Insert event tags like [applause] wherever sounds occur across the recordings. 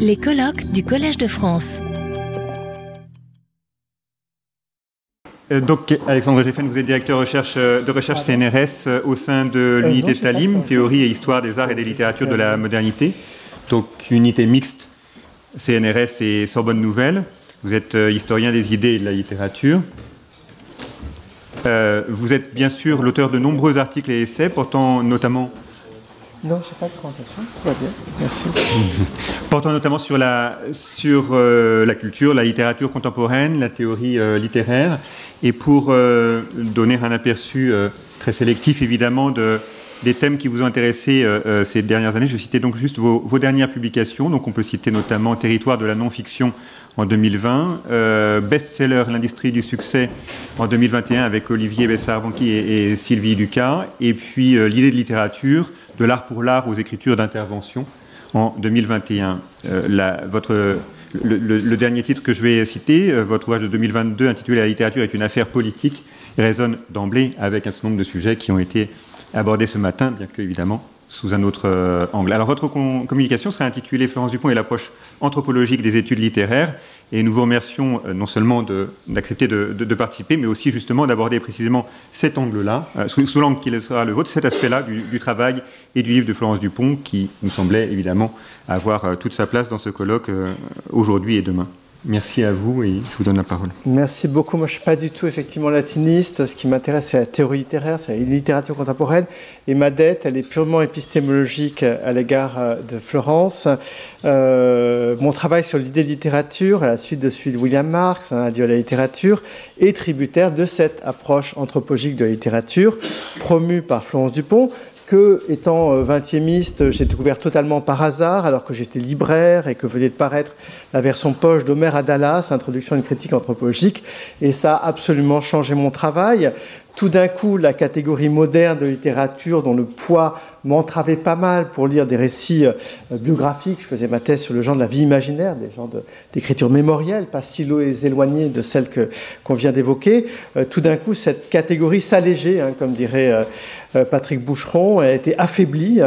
Les colloques du Collège de France. Euh, donc, Alexandre Geffen, vous êtes directeur recherche, euh, de recherche CNRS euh, au sein de l'unité Talim, théorie et histoire des arts et des littératures de la modernité. Donc, unité mixte CNRS et Sorbonne Nouvelle. Vous êtes historien des idées et de la littérature. vous êtes bien sûr l'auteur de nombreux articles et essais portant notamment non, je n'ai pas de présentation. Tout va bien. Merci. [laughs] Portant notamment sur, la, sur la culture, la littérature contemporaine, la théorie littéraire, et pour euh, donner un aperçu euh, très sélectif, évidemment, de, des thèmes qui vous ont intéressé euh, ces dernières années, je citais donc juste vos, dernières publications. Donc on peut citer notamment Territoire de la non-fiction en 2020, best-seller L'industrie du succès en 2021 avec Olivier Bessard-Banqui et, Sylvie Lucas, et puis L'idée de littérature, de l'art pour l'art aux écritures d'intervention en 2021. La, votre le, dernier titre que je vais citer, euh, votre ouvrage de 2022 intitulé La littérature est une affaire politique, résonne d'emblée avec un certain nombre de sujets qui ont été abordés ce matin, bien que évidemment sous un autre euh, angle. Alors votre communication sera intitulée Florence Dupont et l'approche anthropologique des études littéraires. Et nous vous remercions euh, non seulement d'accepter de, participer, mais aussi justement d'aborder précisément cet angle-là, euh, sous, l'angle qui sera le vôtre, cet aspect-là du, travail et du livre de Florence Dupont, qui nous semblait évidemment avoir toute sa place dans ce colloque aujourd'hui et demain. Merci à vous et je vous donne la parole. Merci beaucoup. Moi, je ne suis pas du tout effectivement latiniste. Ce qui m'intéresse, c'est la théorie littéraire, c'est la littérature contemporaine. Et ma dette, elle est purement épistémologique à l'égard euh, de Florence. Euh, mon travail sur l'idée de littérature, à la suite de celui de William Marx, un adieu à la littérature, est tributaire de cette approche anthropologique de la littérature, promue par Florence Dupont, que, étant 20e euh, j'ai découvert totalement par hasard, alors que j'étais libraire et que venait de paraître la version poche d'Homer à Dallas, Introduction à une critique anthropologique, et ça a absolument changé mon travail. Tout d'un coup, la catégorie moderne de littérature, dont le poids m'entravait pas mal pour lire des récits euh, biographiques, je faisais ma thèse sur le genre de la vie imaginaire, des genres d'écriture mémorielle, pas si éloignée de celle qu'on vient d'évoquer. Euh, tout d'un coup, cette catégorie s'allégeait, hein, comme dirait Patrick Boucheron, a été affaiblie,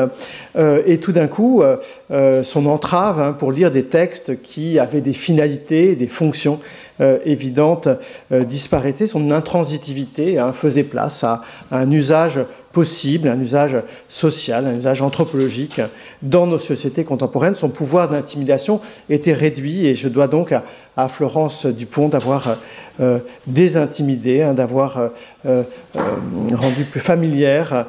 et tout d'un coup, son entrave hein, pour lire des textes qui avaient des finalités, des fonctions euh, évidente euh, disparaissait, son intransitivité hein, faisait place à, un usage possible, un usage social, un usage anthropologique dans nos sociétés contemporaines. Son pouvoir d'intimidation était réduit et je dois donc à, Florence Dupont d'avoir euh, désintimidé, hein, d'avoir rendu plus familière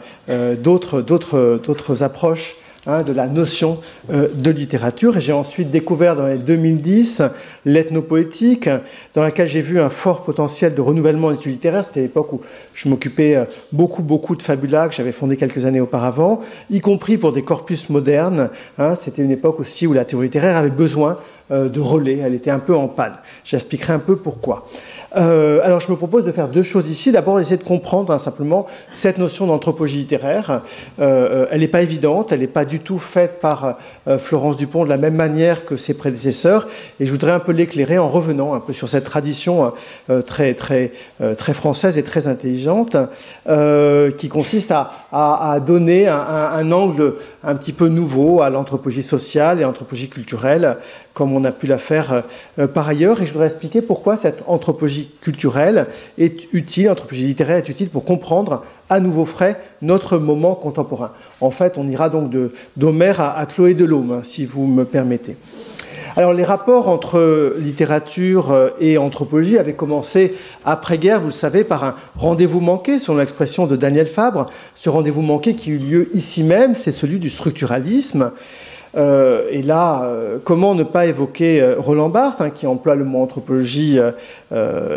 d'autres approches Hein, de la notion euh, de littérature. Et j'ai ensuite découvert dans les 2010 l'ethnopoétique, dans laquelle j'ai vu un fort potentiel de renouvellement des études littéraires. C'était l'époque où je m'occupais euh, beaucoup, beaucoup de Fabula, que j'avais fondé quelques années auparavant, y compris pour des corpus modernes. Hein. C'était une époque aussi où la théorie littéraire avait besoin de relais, elle était un peu en panne. J'expliquerai un peu pourquoi. Euh, alors je me propose de faire deux choses ici. D'abord, essayer de comprendre hein, simplement cette notion d'anthropologie littéraire. Euh, elle n'est pas évidente, elle n'est pas du tout faite par euh, Florence Dupont de la même manière que ses prédécesseurs. Et je voudrais un peu l'éclairer en revenant un peu sur cette tradition euh, très, très, euh, très française et très intelligente qui consiste à, à, à donner un, un, un, angle un petit peu nouveau à l'anthropologie sociale et l'anthropologie culturelle, comme on a pu la faire par ailleurs. Et je voudrais expliquer pourquoi cette anthropologie culturelle est utile, l'anthropologie littéraire est utile pour comprendre à nouveau frais notre moment contemporain. En fait, on ira donc d'Homère à, à, Chloé Delhomme, hein, si vous me permettez. Alors les rapports entre littérature euh, et anthropologie avaient commencé après-guerre, vous le savez, par un rendez-vous manqué, selon l'expression de Daniel Fabre. Ce rendez-vous manqué qui eut lieu ici même, c'est celui du structuralisme. Euh, et là, euh, comment ne pas évoquer euh, Roland Barthes, hein, qui emploie le mot anthropologie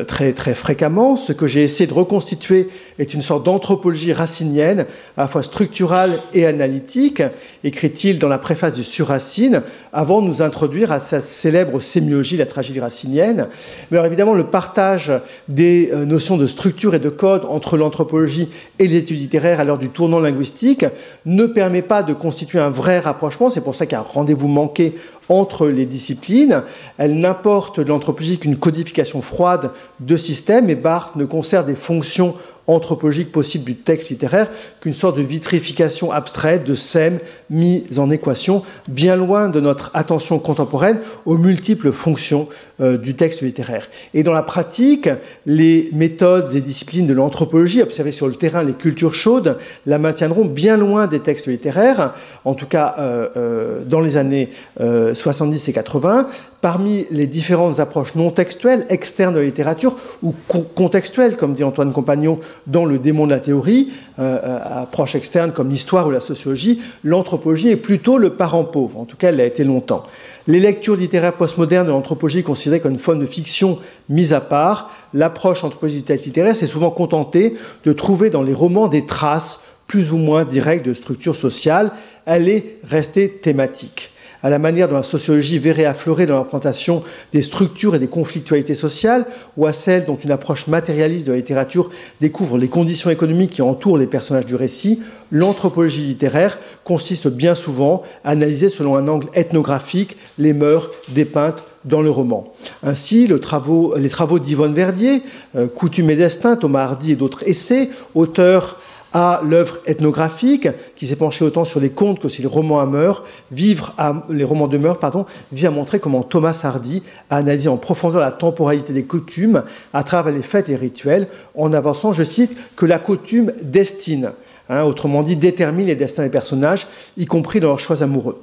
très, très fréquemment Ce que j'ai essayé de reconstituer est une sorte d'anthropologie racinienne, à la fois structurale et analytique, écrit-il dans la préface du Surracine, avant de nous introduire à sa célèbre sémiologie, la tragédie racinienne. Mais alors évidemment, le partage des notions de structure et de code entre l'anthropologie et les études littéraires à l'heure du tournant linguistique ne permet pas de constituer un vrai rapprochement. C'est pour ça qu'il y a un rendez-vous manqué entre les disciplines. Elle n'importe de l'anthropologie qu'une codification froide de systèmes et Barthes ne conserve des fonctions anthropologique possible du texte littéraire qu'une sorte de vitrification abstraite de SEM mis en équation, bien loin de notre attention contemporaine aux multiples fonctions euh, du texte littéraire. Et dans la pratique, les méthodes et disciplines de l'anthropologie observées sur le terrain, les cultures chaudes, la maintiendront bien loin des textes littéraires, en tout cas euh, euh, dans les années 70 et 80, parmi les différentes approches non textuelles, externes de la littérature, ou contextuelles, comme dit Antoine Compagnon, dans le démon de la théorie, euh, euh, approche externe comme l'histoire ou la sociologie, l'anthropologie est plutôt le parent pauvre. En tout cas, elle l'a été longtemps. Les lectures littéraires postmodernes de l'anthropologie considérées comme une forme de fiction mise à part, l'approche anthropologique littéraire s'est souvent contentée de trouver dans les romans des traces plus ou moins directes de structures sociales. Elle est restée thématique à la manière dont la sociologie verrait affleurer dans l'implantation des structures et des conflictualités sociales, ou à celle dont une approche matérialiste de la littérature découvre les conditions économiques qui entourent les personnages du récit, l'anthropologie littéraire consiste bien souvent à analyser selon un angle ethnographique les mœurs dépeintes dans le roman. Ainsi, les travaux d'Yvonne Verdier, euh, Coutume et Destin, Thomas Hardy et d'autres essais, auteurs à l'œuvre ethnographique, qui s'est penchée autant sur les contes que sur les romans à mœurs, vivre à, les romans de pardon, vient montrer comment Thomas Hardy a analysé en profondeur la temporalité des coutumes à travers les fêtes et rituels, en avançant, je cite, que la coutume destine, hein, autrement dit détermine les destins des personnages, y compris dans leurs choix amoureux.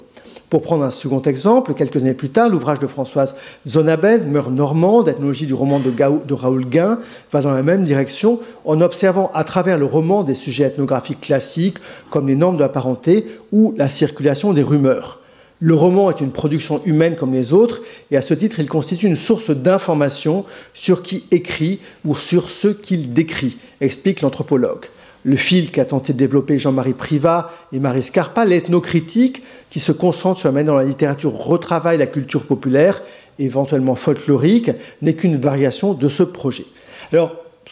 Pour prendre un second exemple, quelques années plus tard, l'ouvrage de Françoise Zonabel, Meurs normande, ethnologie du roman de, de, Raoul Guin, va dans la même direction en observant à travers le roman des sujets ethnographiques classiques comme les normes de la parenté ou la circulation des rumeurs. Le roman est une production humaine comme les autres, et à ce titre, il constitue une source d'information sur qui écrit ou sur ce qu'il décrit, explique l'anthropologue le fil qu'a tenté de développer Jean-Marie Privat et Marie Scarpa, l'ethnocritique, qui se concentre sur la manière dont la littérature retravaille la culture populaire, éventuellement folklorique, n'est qu'une variation de ce projet.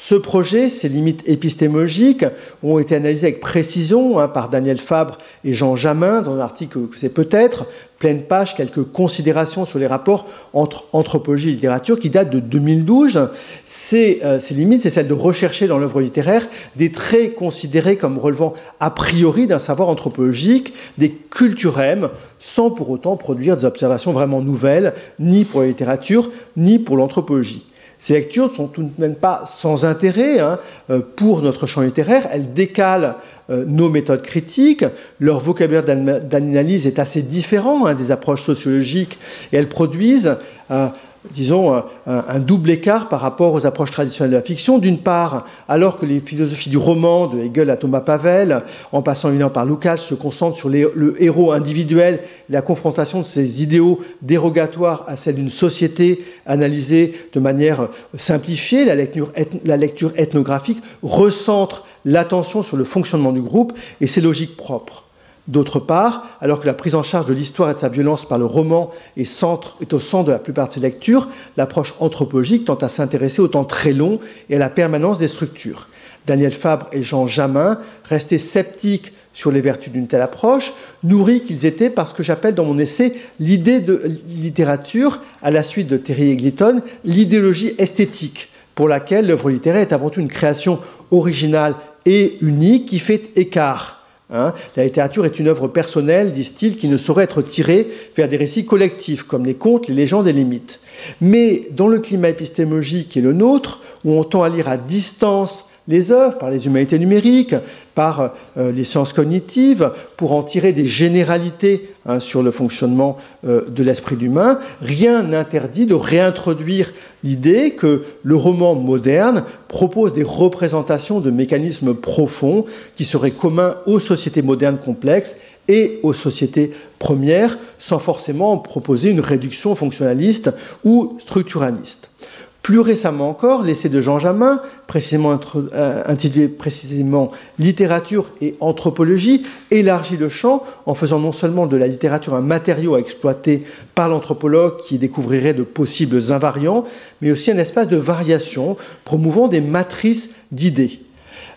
Ce projet, ses limites épistémologiques, ont été analysées avec précision hein, par Daniel Fabre et Jean Jamin dans un article que c'est peut-être, pleine page, quelques considérations sur les rapports entre anthropologie et littérature qui datent de 2012. Ces, ces limites, c'est celle de rechercher dans l'œuvre littéraire des traits considérés comme relevant a priori d'un savoir anthropologique, des culturèmes, sans pour autant produire des observations vraiment nouvelles, ni pour la littérature, ni pour l'anthropologie. Ces lectures sont tout de même pas sans intérêt hein, euh, pour notre champ littéraire. Elles décalent euh, nos méthodes critiques. Leur vocabulaire d'analyse est assez différent hein, des approches sociologiques et elles produisent euh, disons, un, double écart par rapport aux approches traditionnelles de la fiction. D'une part, alors que les philosophies du roman, de Hegel à Thomas Pavel, en passant évidemment par Lukács, se concentrent sur le héros individuel, la confrontation de ses idéaux dérogatoires à celle d'une société analysée de manière simplifiée, la lecture ethnographique recentre l'attention sur le fonctionnement du groupe et ses logiques propres. D'autre part, alors que la prise en charge de l'histoire et de sa violence par le roman est, au centre de la plupart de ses lectures, l'approche anthropologique tend à s'intéresser au temps très long et à la permanence des structures. Daniel Fabre et Jean Jamin restaient sceptiques sur les vertus d'une telle approche, nourris qu'ils étaient par ce que j'appelle dans mon essai l'idée de littérature, à la suite de Terry Eglinton, l'idéologie esthétique, pour laquelle l'œuvre littéraire est avant tout une création originale et unique qui fait écart Hein. la littérature est une œuvre personnelle, disent-ils, qui ne saurait être tirée vers des récits collectifs, comme les contes, les légendes et les mythes. Mais dans le climat épistémologique est le nôtre, où on tend à lire à distance les œuvres, par les humanités numériques, par euh, les sciences cognitives, pour en tirer des généralités hein, sur le fonctionnement euh, de l'esprit humain, rien n'interdit de réintroduire l'idée que le roman moderne propose des représentations de mécanismes profonds qui seraient communs aux sociétés modernes complexes et aux sociétés premières, sans forcément proposer une réduction fonctionnaliste ou structuraliste. Plus récemment encore, l'essai de Jean Jamin, euh, intitulé précisément Littérature et anthropologie, élargit le champ en faisant non seulement de la littérature un matériau à exploiter par l'anthropologue qui découvrirait de possibles invariants, mais aussi un espace de variation promouvant des matrices d'idées.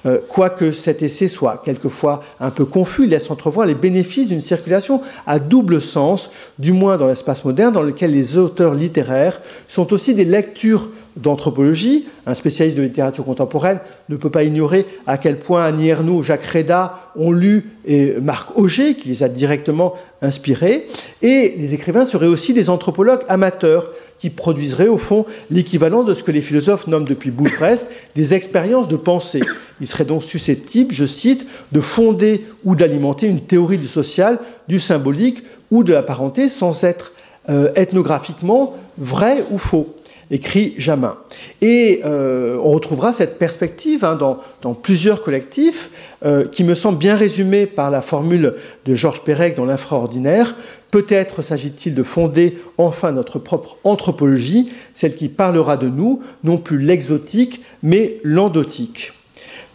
Euh, quoique cet essai soit quelquefois un peu confus, il laisse entrevoir les bénéfices d'une circulation à double sens, du moins dans l'espace moderne, dans lequel les auteurs littéraires sont aussi des lectures d'anthropologie. Un spécialiste de littérature contemporaine ne peut pas ignorer à quel point Annie Ernaux Jacques Reda ont lu et Marc Auger, qui les a directement inspirés. Et les écrivains seraient aussi des anthropologues amateurs qui produiseraient au fond l'équivalent de ce que les philosophes nomment depuis Boutresse des expériences de pensée. Ils seraient donc susceptibles, je cite, de fonder ou d'alimenter une théorie du social, du symbolique ou de la parenté sans être euh, ethnographiquement vrai ou faux écrit Jamin. Et euh, on retrouvera cette perspective hein, dans, plusieurs collectifs euh, qui me semble bien résumée par la formule de Georges Perec dans l'infraordinaire. Peut-être s'agit-il de fonder enfin notre propre anthropologie, celle qui parlera de nous, non plus l'exotique, mais l'endotique.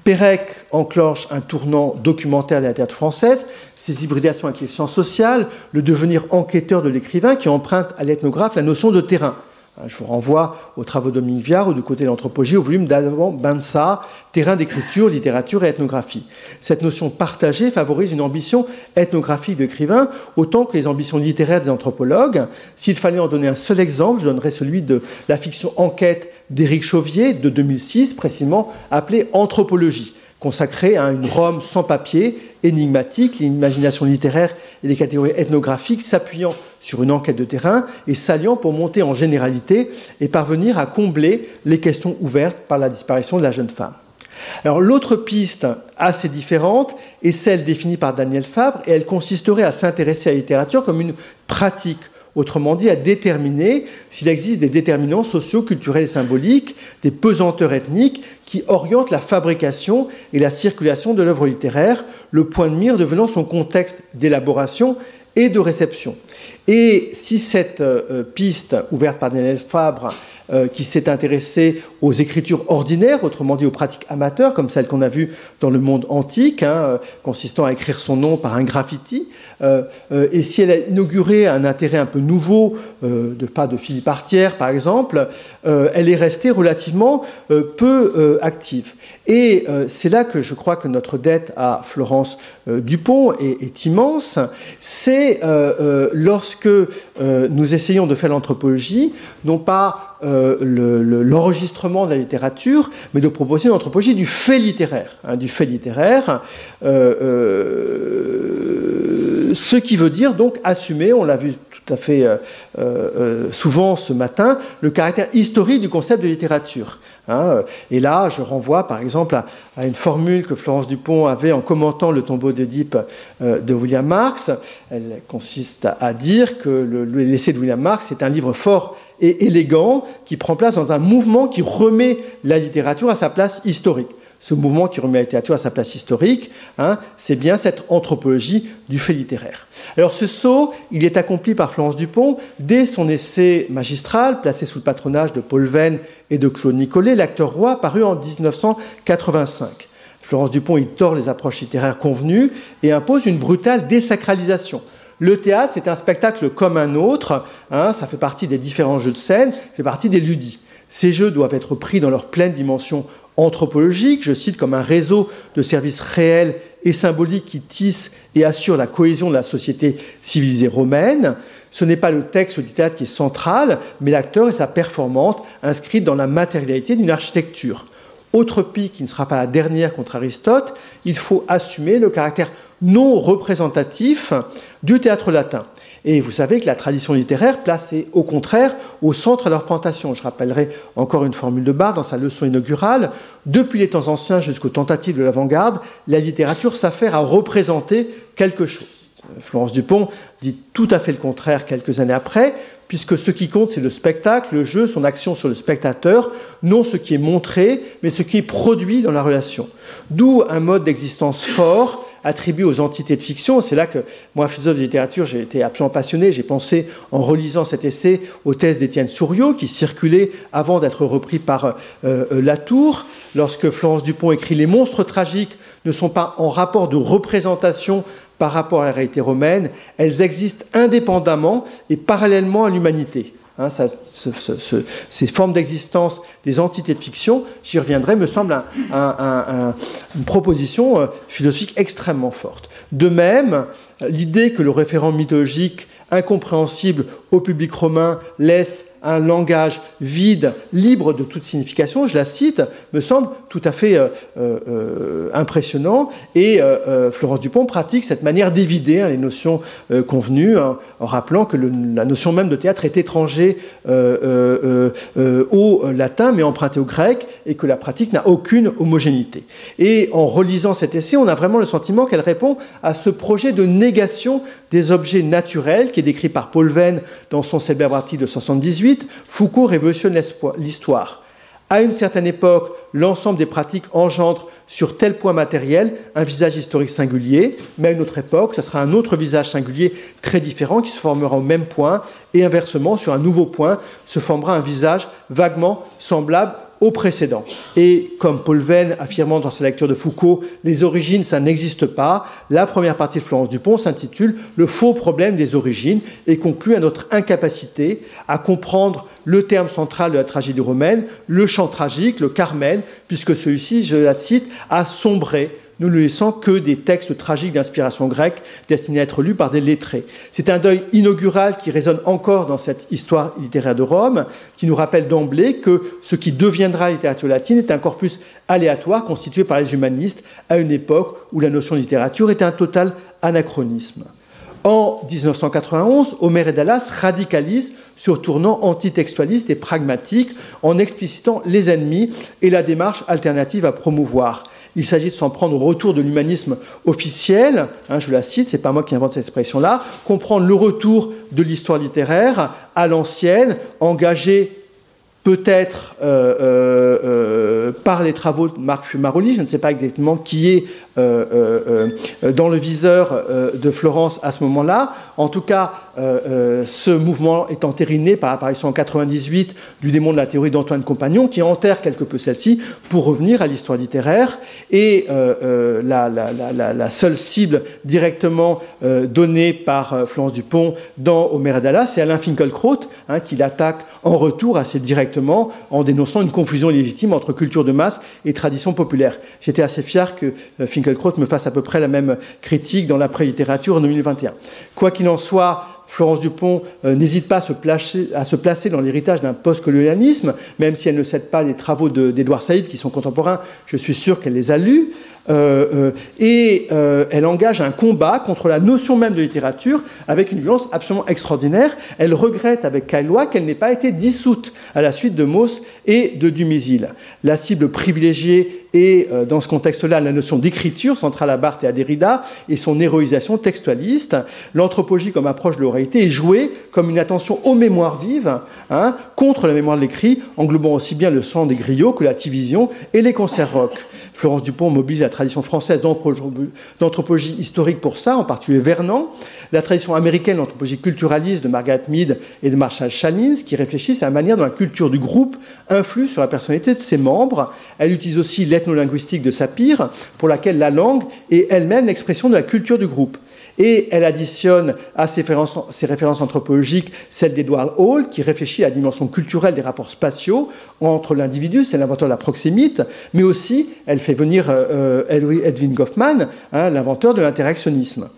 Pérec enclenche un tournant documentaire de la littérature française, ses hybridations avec les sciences sociales, le devenir enquêteur de l'écrivain qui emprunte à l'ethnographe la notion de terrain. Je vous renvoie aux travaux de Dominique Viard ou du côté de l'anthropologie au volume d'avant Bensa, Terrain d'écriture, littérature et ethnographie. Cette notion partagée favorise une ambition ethnographique de l'écrivain autant que les ambitions littéraires des anthropologues. S'il fallait en donner un seul exemple, je donnerais celui de la fiction Enquête d'Éric Chauvier de 2006, précisément appelée Anthropologie consacré à une Rome sans papier, énigmatique, l'imagination littéraire et les catégories ethnographiques s'appuyant sur une enquête de terrain et s'alliant pour monter en généralité et parvenir à combler les questions ouvertes par la disparition de la jeune femme. Alors l'autre piste assez différente est celle définie par Daniel Fabre et elle consisterait à s'intéresser à la littérature comme une pratique Autrement dit, à déterminer s'il existe des déterminants sociaux, culturels et symboliques, des pesanteurs ethniques qui orientent la fabrication et la circulation de l'œuvre littéraire, le point de mire devenant son contexte d'élaboration et de réception. Et si cette euh, piste ouverte par Daniel Fabre euh, qui s'est intéressé aux écritures ordinaires, autrement dit aux pratiques amateurs, comme celles qu'on a vues dans le monde antique, hein, euh, consistant à écrire son nom par un graffiti. Euh, et si elle a inauguré un intérêt un peu nouveau, de pas de Philippe Artière par exemple, elle est restée relativement peu active. Et c'est là que je crois que notre dette à Florence Dupont est, est immense. C'est lorsque nous essayons de faire l'anthropologie, non pas euh, l'enregistrement de la littérature, mais de proposer une anthropologie du fait littéraire. Hein, du fait littéraire, euh, euh, ce qui veut dire donc assumer, on l'a vu tout à fait souvent ce matin, le caractère historique du concept de littérature. Hein. Et là, je renvoie par exemple à, une formule que Florence Dupont avait en commentant le tombeau d'Oedipe de William Marx. Elle consiste à dire que l'essai de William Marx est un livre fort et élégant qui prend place dans un mouvement qui remet la littérature à sa place historique. Ce mouvement qui remet la littérature à sa place historique, hein, c'est bien cette anthropologie du fait littéraire. Alors ce saut, il est accompli par Florence Dupont dès son essai magistral, placé sous le patronage de Paul Venn et de Claude Nicolet, l'acteur roi, paru en 1985. Florence Dupont y tord les approches littéraires convenues et impose une brutale désacralisation le théâtre, c'est un spectacle comme un autre, hein, ça fait partie des différents jeux de scène, ça fait partie des ludis. Ces jeux doivent être pris dans leur pleine dimension anthropologique, je cite comme un réseau de services réels et symboliques qui tissent et assurent la cohésion de la société civilisée romaine. Ce n'est pas le texte du théâtre qui est central, mais l'acteur et sa performance inscrite dans la matérialité d'une architecture. Autre pique qui ne sera pas la dernière contre Aristote, il faut assumer le caractère non représentatif du théâtre latin. Et vous savez que la tradition littéraire place au contraire au centre de leur plantation. Je rappellerai encore une formule de Barthes dans sa leçon inaugurale. Depuis les temps anciens jusqu'aux tentatives de l'avant-garde, la littérature s'affaire à représenter quelque chose. Florence Dupont dit tout à fait le contraire quelques années après puisque ce qui compte, c'est le spectacle, le jeu, son action sur le spectateur, non ce qui est montré, mais ce qui est produit dans la relation. D'où un mode d'existence fort attribué aux entités de fiction. C'est là que moi, philosophe de littérature, j'ai été absolument passionné. J'ai pensé, en relisant cet essai, aux thèses d'Étienne Souriau, qui circulait avant d'être repris par euh, euh, Latour. Lorsque Florence Dupont écrit Les monstres tragiques ne sont pas en rapport de représentation par rapport à la réalité romaine, elles existent indépendamment et parallèlement à l'humanité. Hein, ces formes d'existence des entités de fiction, j'y reviendrai, me semble une proposition euh, philosophique extrêmement forte. De même, l'idée que le référent mythologique incompréhensible au public romain laisse un langage vide, libre de toute signification, je la cite, me semble tout à fait euh, euh, impressionnant. Et euh, Florence Dupont pratique cette manière d'évider hein, les notions convenues, hein, en rappelant que la notion même de théâtre est étrangère au latin, mais empruntée au grec, et que la pratique n'a aucune homogénéité. Et en relisant cet essai, on a vraiment le sentiment qu'elle répond à ce projet de négation des objets naturels qui est décrit par Paul Venn dans son célèbre article de 78, Foucault révolutionne l'histoire. À une certaine époque, l'ensemble des pratiques engendre sur tel point matériel un visage historique singulier, mais à une autre époque, ce sera un autre visage singulier très différent qui se formera au même point, et inversement, sur un nouveau point, se formera un visage vaguement semblable au précédent. Et comme Paul Venn affirmant dans sa lecture de Foucault, les origines, ça n'existe pas, la première partie de Florence Dupont s'intitule Le faux problème des origines et conclut à notre incapacité à comprendre le terme central de la tragédie romaine, le chant tragique, le Carmen, puisque celui-ci, je la cite, a sombré nous ne laissons que des textes tragiques d'inspiration grecque destinés à être lus par des lettrés. C'est un deuil inaugural qui résonne encore dans cette histoire littéraire de Rome, qui nous rappelle d'emblée que ce qui deviendra littérature latine est un corpus aléatoire constitué par les humanistes à une époque où la notion de littérature était un total anachronisme. En 1991, Homer et Dallas radicalisent sur tournant antitextualiste et pragmatique en explicitant les ennemis et la démarche alternative à promouvoir. Il s'agit de s'en prendre au retour de l'humanisme officiel, hein, je la cite, c'est pas moi qui invente cette expression-là, comprendre le retour de l'histoire littéraire à l'ancienne, engagé peut-être euh, euh, euh, par les travaux de Marc Fumaroli, je ne sais pas exactement qui est dans le viseur de Florence à ce moment-là. En tout cas, ce mouvement est entériné par l'apparition en 98 du démon de la théorie d'Antoine Compagnon, qui enterre quelque peu celle-ci pour revenir à l'histoire littéraire. Et la, seule cible directement donnée par Florence Dupont dans Homer Dallas, c'est Alain Finkielkraut, hein, qui l'attaque en retour assez directement en dénonçant une confusion illégitime entre culture de masse et tradition populaire. J'étais assez fier que euh, Finkelkraut me fasse à peu près la même critique dans l'après-littérature en 2021. Quoi qu'il en soit, Florence Dupont euh, n'hésite pas à se, placer, à se placer dans l'héritage d'un post-colonialisme, même si elle ne cède pas les travaux d'Edouard Saïd, qui sont contemporains, je suis sûr qu'elle les a lus. Euh, euh, et euh, elle engage un combat contre la notion même de littérature avec une violence absolument extraordinaire. Elle regrette avec Kailois qu'elle n'ait pas été dissoute à la suite de Mauss et de Dumézil. La cible privilégiée est, dans ce contexte-là, la notion d'écriture centrale à Barthes et à Derrida et son héroïsation textualiste. L'anthropologie comme approche de l'oralité est jouée comme une attention aux mémoires vives hein, contre la mémoire de l'écrit, englobant aussi bien le sang des griots que la division et les concerts rock. Florence Dupont mobilise la tradition française d'anthropologie historique pour ça, en particulier Vernon, la tradition américaine d'anthropologie culturaliste de Margaret Mead et de Marshall Chalins, qui réfléchissent à la manière dont la culture du groupe influe sur la personnalité de ses membres. Elle utilise aussi l'ethnolinguistique de Sapir, pour laquelle la langue est elle-même l'expression de la culture du groupe. Et elle additionne à ces références, anthropologiques celle d'Edward Hall, qui réfléchit à la dimension culturelle des rapports spatiaux entre l'individu, c'est l'inventeur de la proxémite, mais aussi elle fait venir euh, euh, Edwin Goffman, hein, l'inventeur de l'interactionnisme.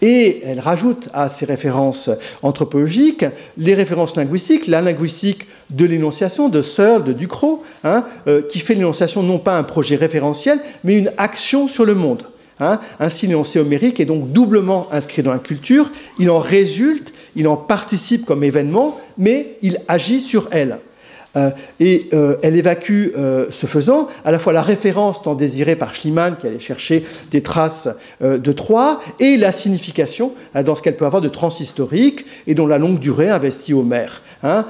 Et elle rajoute à ces références anthropologiques les références linguistiques, la linguistique de l'énonciation de Searle, de Ducrot, hein, euh, qui fait l'énonciation non pas un projet référentiel, mais une action sur le monde. Hein, un signe énoncé homérique est donc doublement inscrit dans la culture. Il en résulte, il en participe comme événement, mais il agit sur elle. Euh, et euh, elle évacue, euh, ce faisant, à la fois la référence tant désirée par Schliemann, qui allait chercher des traces de Troie, et la signification dans ce qu'elle peut avoir de transhistorique et dont la longue durée investit Homère. Hein.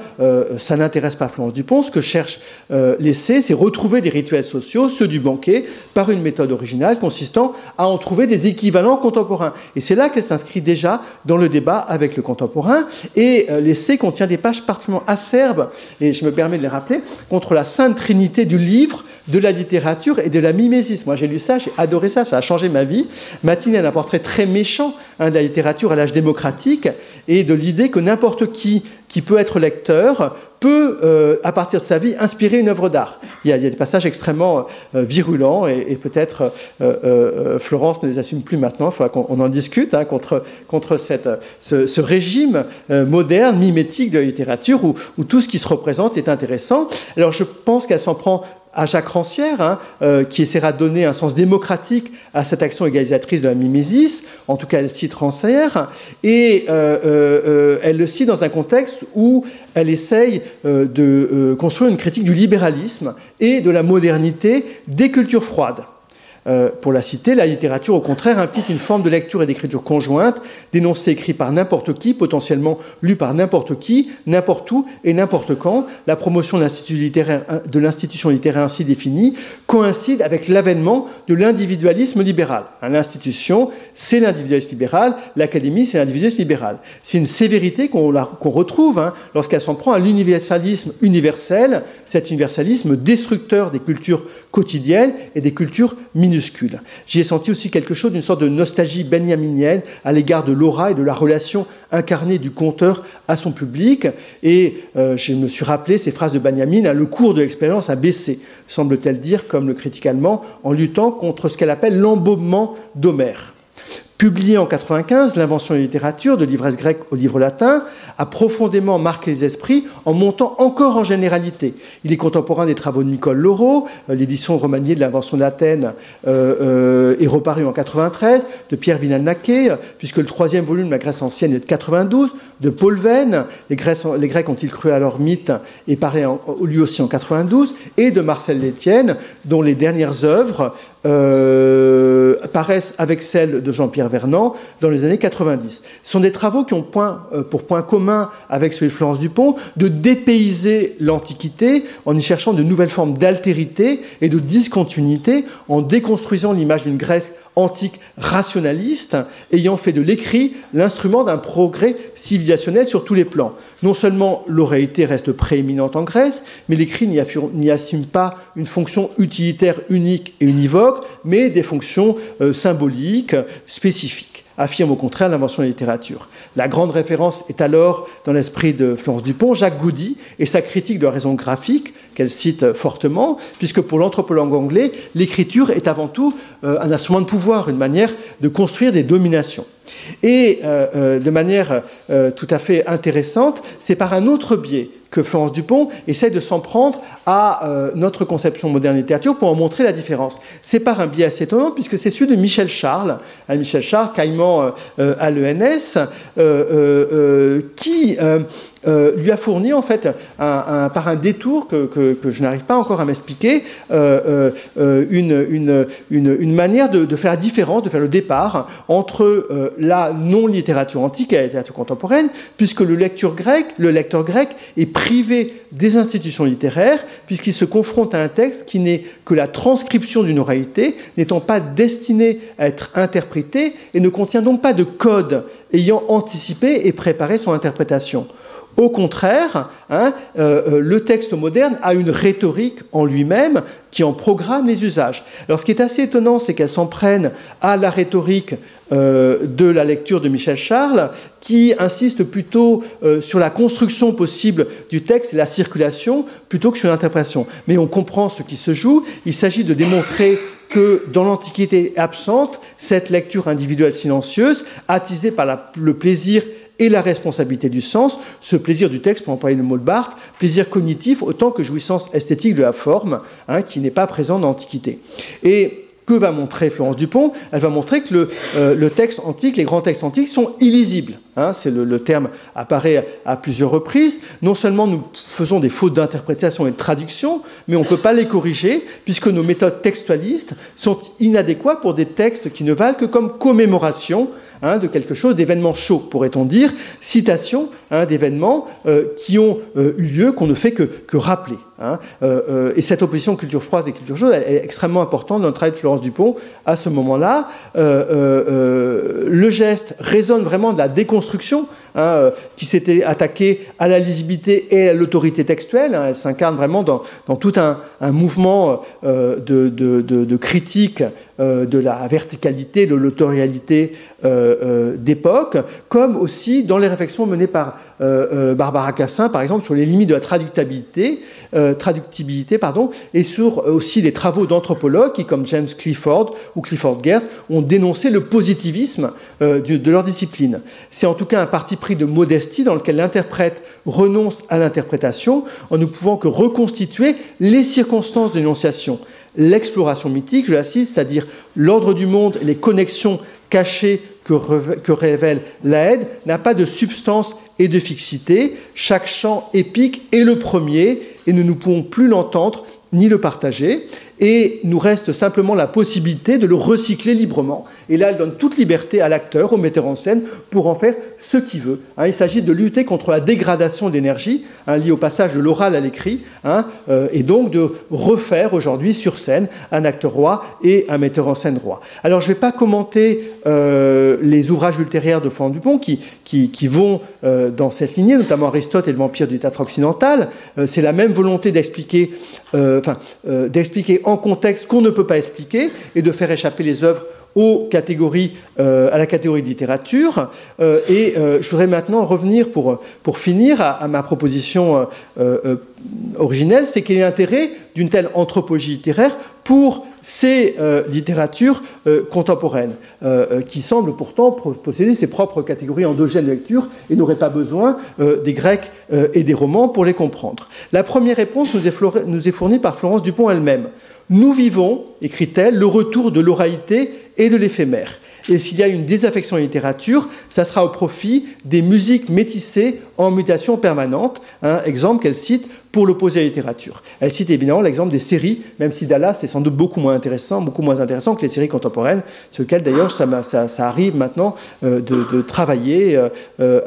ça n'intéresse pas Florence Dupont. Ce que cherche l'essai, c'est retrouver des rituels sociaux, ceux du banquet, par une méthode originale consistant à en trouver des équivalents contemporains. Et c'est là qu'elle s'inscrit déjà dans le débat avec le contemporain. Et l'essai contient des pages particulièrement acerbes, et je me permets de les contre la sainte trinité du livre de la littérature et de la mimésis. Moi, j'ai lu ça, j'ai adoré ça, ça a changé ma vie. Matinée a un portrait très méchant hein, de la littérature à l'âge démocratique et de l'idée que n'importe qui qui peut être lecteur peut, euh, à partir de sa vie, inspirer une œuvre d'art. Il, y a des passages extrêmement euh, virulents et, peut-être euh, Florence ne les assume plus maintenant, il faudra qu'on en discute, hein, contre, contre cette, ce, régime moderne, mimétique de la littérature, où, où, tout ce qui se représente est intéressant. Alors je pense qu'elle s'en prend à Jacques Rancière, hein, euh, qui essaiera de donner un sens démocratique à cette action égalisatrice de la mimésis. En tout cas, elle cite Rancière. Et euh, euh, elle le cite dans un contexte où elle essaye de construire une critique du libéralisme et de la modernité des cultures froides. Euh, pour la citer, la littérature, au contraire, implique une forme de lecture et d'écriture conjointe, d'énoncés écrits par n'importe qui, potentiellement lus par n'importe qui, n'importe où et n'importe quand. La promotion de l'institution littéraire ainsi définie coïncide avec l'avènement de l'individualisme libéral. L'institution, c'est l'individualisme libéral, l'académie, c'est l'individualisme libéral. C'est une sévérité qu'on retrouve hein, lorsqu'elle s'en prend à l'universalisme universel, cet universalisme destructeur des cultures quotidiennes et des cultures minuscules. J'y ai senti aussi quelque chose d'une sorte de nostalgie benjaminienne à l'égard de l'aura et de la relation incarnée du conteur à son public. Et euh, je me suis rappelé ces phrases de Benjamin le cours de l'expérience a baissé, semble-t-elle dire, comme le critique allemand, en luttant contre ce qu'elle appelle l'embaumement d'Homère. Publié en 95, L'invention de littérature, de l'ivresse grecque au livre latin, a profondément marqué les esprits en montant encore en généralité. Il est contemporain des travaux de Nicole Laureau, euh, l'édition remaniée de l'invention d'Athènes euh, euh, est reparue en 93, de Pierre Vinalnaquet, puisque le troisième volume de la Grèce ancienne est de 92, de Paul Venn, les, Grecs, ont-ils cru à leur mythe, est paru lui aussi en 92, et de Marcel Létienne, dont les dernières œuvres apparaissent avec celles de Jean-Pierre Vernant dans les années 90. Ce sont des travaux qui ont euh, pour point commun avec celui de Florence Dupont de dépayser l'Antiquité en y cherchant de nouvelles formes d'altérité et de discontinuité, en déconstruisant l'image d'une Grèce antique rationaliste, ayant fait de l'écrit l'instrument d'un progrès sur tous les plans. Non seulement l'oreillité reste prééminente en Grèce, mais l'écrit n'y assume pas une fonction utilitaire unique et univoque, mais des fonctions euh, symboliques spécifiques affirme au contraire l'invention de la littérature. La grande référence est alors, dans l'esprit de Florence Dupont, Jacques Goudy et sa critique de la raison graphique, qu'elle cite fortement, puisque pour l'anthropologue anglais, l'écriture est avant tout euh, un instrument de pouvoir, une manière de construire des dominations. Et euh, euh, de manière tout à fait intéressante, c'est par un autre biais que Florence Dupont essaie de s'en prendre à notre conception moderne de littérature pour en montrer la différence. C'est par un biais assez étonnant, puisque c'est celui de Michel Charles, hein, Michel Charles, caïman à l'ENS, qui euh, lui a fourni en fait par un détour que, je n'arrive pas encore à m'expliquer euh, euh, une, manière de, faire la différence, de faire le départ entre la non-littérature antique et la littérature contemporaine, puisque le lecteur grec, le lecteur grec est privé des institutions littéraires, puisqu'il se confronte à un texte qui n'est que la transcription d'une oralité, n'étant pas destiné à être interprété et ne contient donc pas de code ayant anticipé et préparé son interprétation. Au contraire, hein, euh, euh, le texte moderne a une rhétorique en lui-même qui en programme les usages. Alors ce qui est assez étonnant, c'est qu'elle s'en prenne à la rhétorique euh, de la lecture de Michel Charles, qui insiste plutôt sur la construction possible du texte et la circulation, plutôt que sur l'interprétation. Mais on comprend ce qui se joue. Il s'agit de démontrer que dans l'Antiquité absente, cette lecture individuelle silencieuse, attisée par le plaisir et la responsabilité du sens, ce plaisir du texte, pour employer le mot de Barthes, plaisir cognitif autant que jouissance esthétique de la forme, hein, qui n'est pas présent dans l'Antiquité. Et que va montrer Florence Dupont? Elle va montrer que le, euh, texte antique, les grands textes antiques sont illisibles. Hein, c'est le, terme apparaît à, plusieurs reprises. Non seulement nous faisons des fautes d'interprétation et de traduction, mais on ne peut pas les corriger puisque nos méthodes textualistes sont inadéquates pour des textes qui ne valent que comme commémoration Hein, de quelque chose d'événement chaud, pourrait-on dire. Citation, hein, d'événements qui ont eu lieu, qu'on ne fait que, rappeler. Hein. et cette opposition culture froide et culture chaude est extrêmement importante dans le travail de Florence Dupont à ce moment-là. le geste résonne vraiment de la déconstruction hein, qui s'était attaquée à la lisibilité et à l'autorité textuelle. Elle s'incarne vraiment dans, tout un, mouvement de, de, critique de la verticalité, de l'autorialité euh, euh, d'époque, comme aussi dans les réflexions menées par euh, Barbara Cassin, par exemple, sur les limites de la traductibilité, traductibilité pardon, et sur aussi des travaux d'anthropologues qui, comme James Clifford ou Clifford Geertz, ont dénoncé le positivisme de leur discipline. C'est en tout cas un parti pris de modestie dans lequel l'interprète renonce à l'interprétation en ne pouvant que reconstituer les circonstances d'énonciation l'exploration mythique, je la cite, c'est-à-dire l'ordre du monde, les connexions cachées que, révèle l'aide, n'a pas de substance et de fixité. Chaque chant épique est le premier et nous ne pouvons plus l'entendre ni le partager et nous reste simplement la possibilité de le recycler librement. Et là, elle donne toute liberté à l'acteur, au metteur en scène, pour en faire ce qu'il veut. Hein. il s'agit de lutter contre la dégradation d'énergie, hein, liée au passage de l'oral à l'écrit, hein, euh, et donc de refaire aujourd'hui sur scène un acteur roi et un metteur en scène roi. Alors, je ne vais pas commenter euh, les ouvrages ultérieurs de Florent Dupont qui, qui, vont euh, dans cette lignée, notamment Aristote et le vampire du théâtre occidental. C'est la même volonté d'expliquer, enfin, d'expliquer en contexte qu'on ne peut pas expliquer et de faire échapper les œuvres aux catégories, euh, à la catégorie de littérature. Euh, et euh, je voudrais maintenant revenir pour, pour finir à, ma proposition originelle, c'est qu'il y a intérêt d'une telle anthropologie littéraire pour ces littératures contemporaines, qui semblent pourtant posséder ses propres catégories endogènes de lecture et n'auraient pas besoin des Grecs et des Romans pour les comprendre. La première réponse est, nous est fournie par Florence Dupont elle-même. Nous vivons, écrit-elle, le retour de l'oralité et de l'éphémère. Et s'il y a une désaffection en littérature, ça sera au profit des musiques métissées en mutation permanente. Un exemple qu'elle cite pour l'opposer à la littérature. Elle cite évidemment l'exemple des séries, même si Dallas est sans doute beaucoup moins intéressant, beaucoup moins intéressant que les séries contemporaines, sur lesquelles d'ailleurs ça, ça, arrive maintenant euh, de, travailler euh, euh,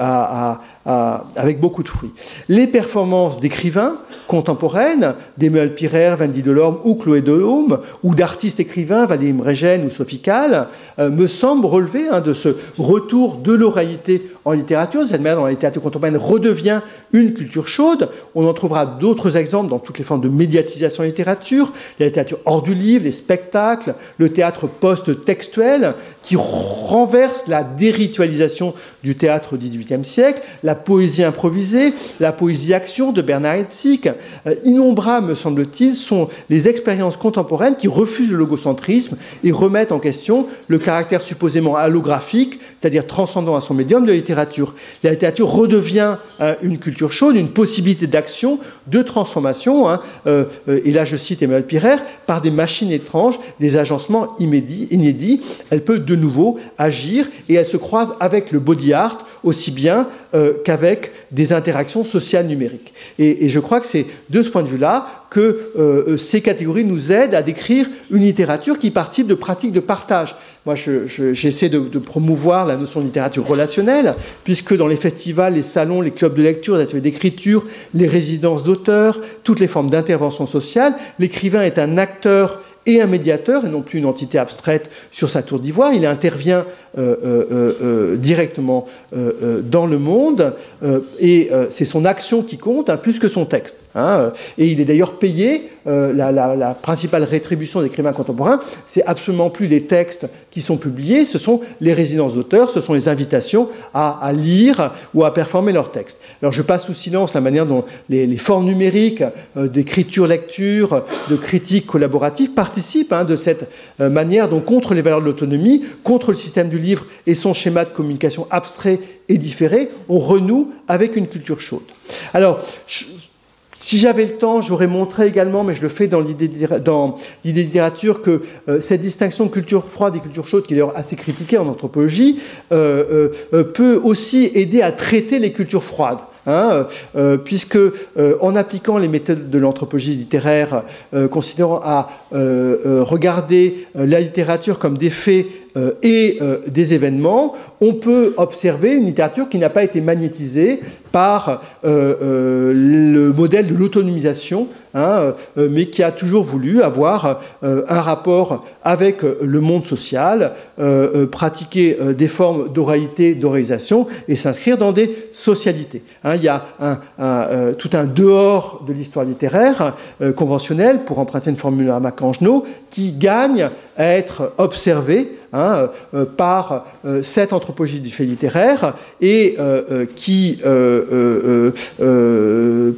avec beaucoup de fruits. Les performances d'écrivains contemporaines, d'Emmanuel Pirer, Wendy Delorme ou Chloé Delhomme, ou d'artistes écrivains, Valérie Mregen ou Sophie Kahl, euh, me semblent relever hein, de ce retour de l'oralité en littérature, cette manière dont la littérature contemporaine redevient une culture chaude. On en trouvera d'autres exemples dans toutes les formes de médiatisation en littérature, la littérature hors du livre, les spectacles, le théâtre post-textuel, qui renverse la déritualisation du théâtre au XVIIIe siècle, la poésie improvisée, la poésie action de Bernard Hetzig. Euh, innombrables, me semble-t-il, sont les expériences contemporaines qui refusent le logocentrisme et remettent en question le caractère supposément allographique, c'est-à-dire transcendant à son médium de la littérature. La littérature redevient euh, une culture chaude, une possibilité d'action, de transformation, hein. euh, et là je cite Emmanuel Pirer, par des machines étranges, des agencements inédits, elle peut de nouveau agir et elle se croise avec le body art aussi bien euh, qu'avec des interactions sociales numériques. Et, je crois que c'est de ce point de vue-là que euh, ces catégories nous aident à décrire une littérature qui participe de pratiques de partage. Moi, j'essaie de, promouvoir la notion de littérature relationnelle, puisque dans les festivals, les salons, les clubs de lecture, les ateliers d'écriture, les résidences d'auteurs, toutes les formes d'intervention sociale, l'écrivain est un acteur et un médiateur, et non plus une entité abstraite sur sa tour d'ivoire. Il intervient euh, euh, euh, directement dans le monde, et c'est son action qui compte, hein, plus que son texte. Hein. et il est d'ailleurs payé, la, principale rétribution des écrivains contemporains, c'est absolument plus les textes qui sont publiés, ce sont les résidences d'auteurs, ce sont les invitations à, lire ou à performer leurs textes. Alors je passe sous silence la manière dont les, formes numériques d'écriture-lecture, de critique collaborative participent hein, de cette manière dont contre les valeurs de l'autonomie, contre le système du livre et son schéma de communication abstrait et différé, on renoue avec une culture chaude. Alors, si j'avais le temps, j'aurais montré également, mais je le fais dans l'idée l'idée littérature, que euh, cette distinction de culture froide et culture chaude, qui est d'ailleurs assez critiquée en anthropologie, euh, euh, peut aussi aider à traiter les cultures froides. Hein, puisque en appliquant les méthodes de l'anthropologie littéraire, considérant à regarder la littérature comme des faits euh, et euh, des événements, on peut observer une littérature qui n'a pas été magnétisée par euh, le modèle de l'autonomisation, hein, mais qui a toujours voulu avoir un rapport avec le monde social, pratiquer des formes d'oralité, d'oralisation et s'inscrire dans des socialités. Hein, il y a tout un dehors de l'histoire littéraire conventionnelle, pour emprunter une formule à Macangenot, qui gagne à être observé Hein, euh, par euh, cette anthropologie du fait littéraire et euh, qui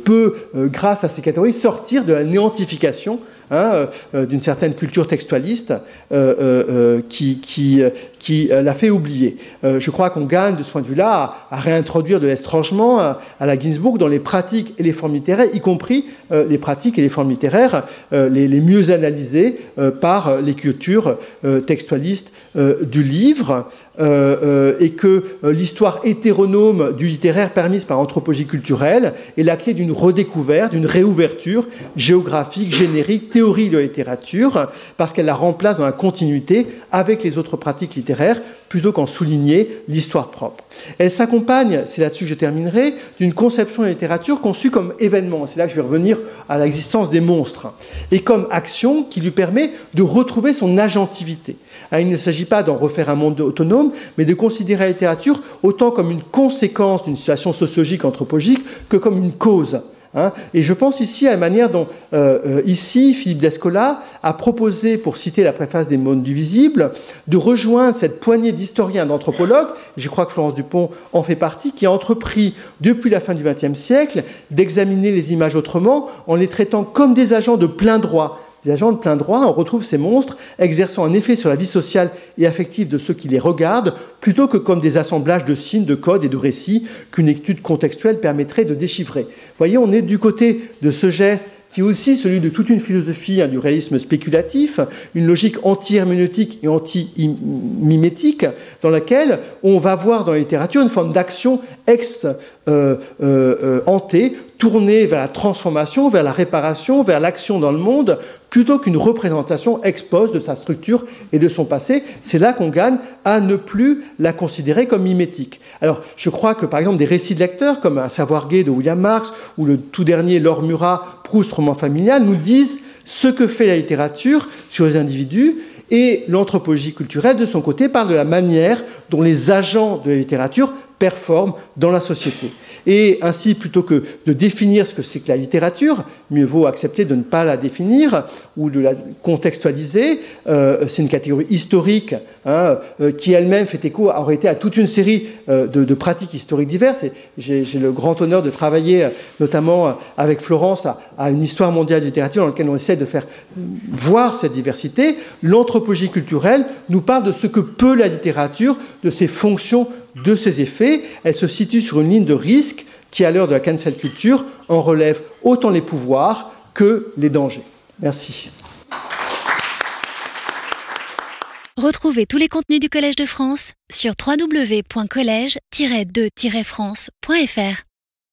peut, grâce à ces catégories, sortir de la néantification Hein, euh, d'une certaine culture textualiste euh, euh, qui, l'a fait oublier. je crois qu'on gagne de ce point de vue-là à, réintroduire de l'estrangement à, la Ginsburg dans les pratiques et les formes littéraires, y compris les pratiques et les formes littéraires les, mieux analysées par les cultures textualistes du livre. Euh, euh, et que euh, l'histoire hétéronome du littéraire permise par l'anthropologie culturelle est la clé d'une redécouverte, d'une réouverture géographique, générique, théorie de la littérature, parce qu'elle la remplace dans la continuité avec les autres pratiques littéraires, plutôt qu'en souligner l'histoire propre. Elle s'accompagne, c'est là-dessus que je terminerai, d'une conception de la littérature conçue comme événement. C'est là que je vais revenir à l'existence des monstres, et comme action qui lui permet de retrouver son agentivité. Hein, il ne s'agit pas d'en refaire un monde autonome, mais de considérer la littérature autant comme une conséquence d'une situation sociologique, anthropologique, que comme une cause. Hein. Et je pense ici à la manière dont, euh, euh, ici, Philippe Descola a proposé, pour citer la préface des mondes du visible, de rejoindre cette poignée d'historiens, d'anthropologues, je crois que Florence Dupont en fait partie, qui a entrepris, depuis la fin du XXe siècle, d'examiner les images autrement en les traitant comme des agents de plein droit, des agents de plein droit, on retrouve ces monstres exerçant un effet sur la vie sociale et affective de ceux qui les regardent, plutôt que comme des assemblages de signes, de codes et de récits qu'une étude contextuelle permettrait de déchiffrer. Voyez, on est du côté de ce geste qui est aussi celui de toute une philosophie hein, du réalisme spéculatif, une logique anti-herméneutique et anti-mimétique, dans laquelle on va voir dans la littérature une forme d'action ex euh, euh, euh tournée vers la transformation, vers la réparation, vers l'action dans le monde, plutôt qu'une représentation expose de sa structure et de son passé. C'est là qu'on gagne à ne plus la considérer comme mimétique. Alors, je crois que, par exemple, des récits de lecteurs, comme Un savoir gay de William Marx, ou le tout dernier Laure Murat, Proust, roman familial, nous disent ce que fait la littérature sur les individus, et l'anthropologie culturelle, de son côté, parle de la manière dont les agents de la littérature performent dans la société. Et ainsi, plutôt que de définir ce que c'est que la littérature, mieux vaut accepter de ne pas la définir ou de la contextualiser. Euh, c'est une catégorie historique hein, euh, qui elle-même fait écho, à toute une série euh, de, pratiques historiques diverses. Et j'ai, le grand honneur de travailler notamment avec Florence à, une histoire mondiale de littérature dans laquelle on essaie de faire voir cette diversité. L'anthropologie culturelle nous parle de ce que peut la littérature, de ses fonctions, de ses effets. Elle se situe sur une ligne de risque qui, à l'heure de la cancel culture, en relève autant les pouvoirs que les dangers. Merci. Retrouvez tous les contenus du Collège de France sur www.colège-2-france.fr.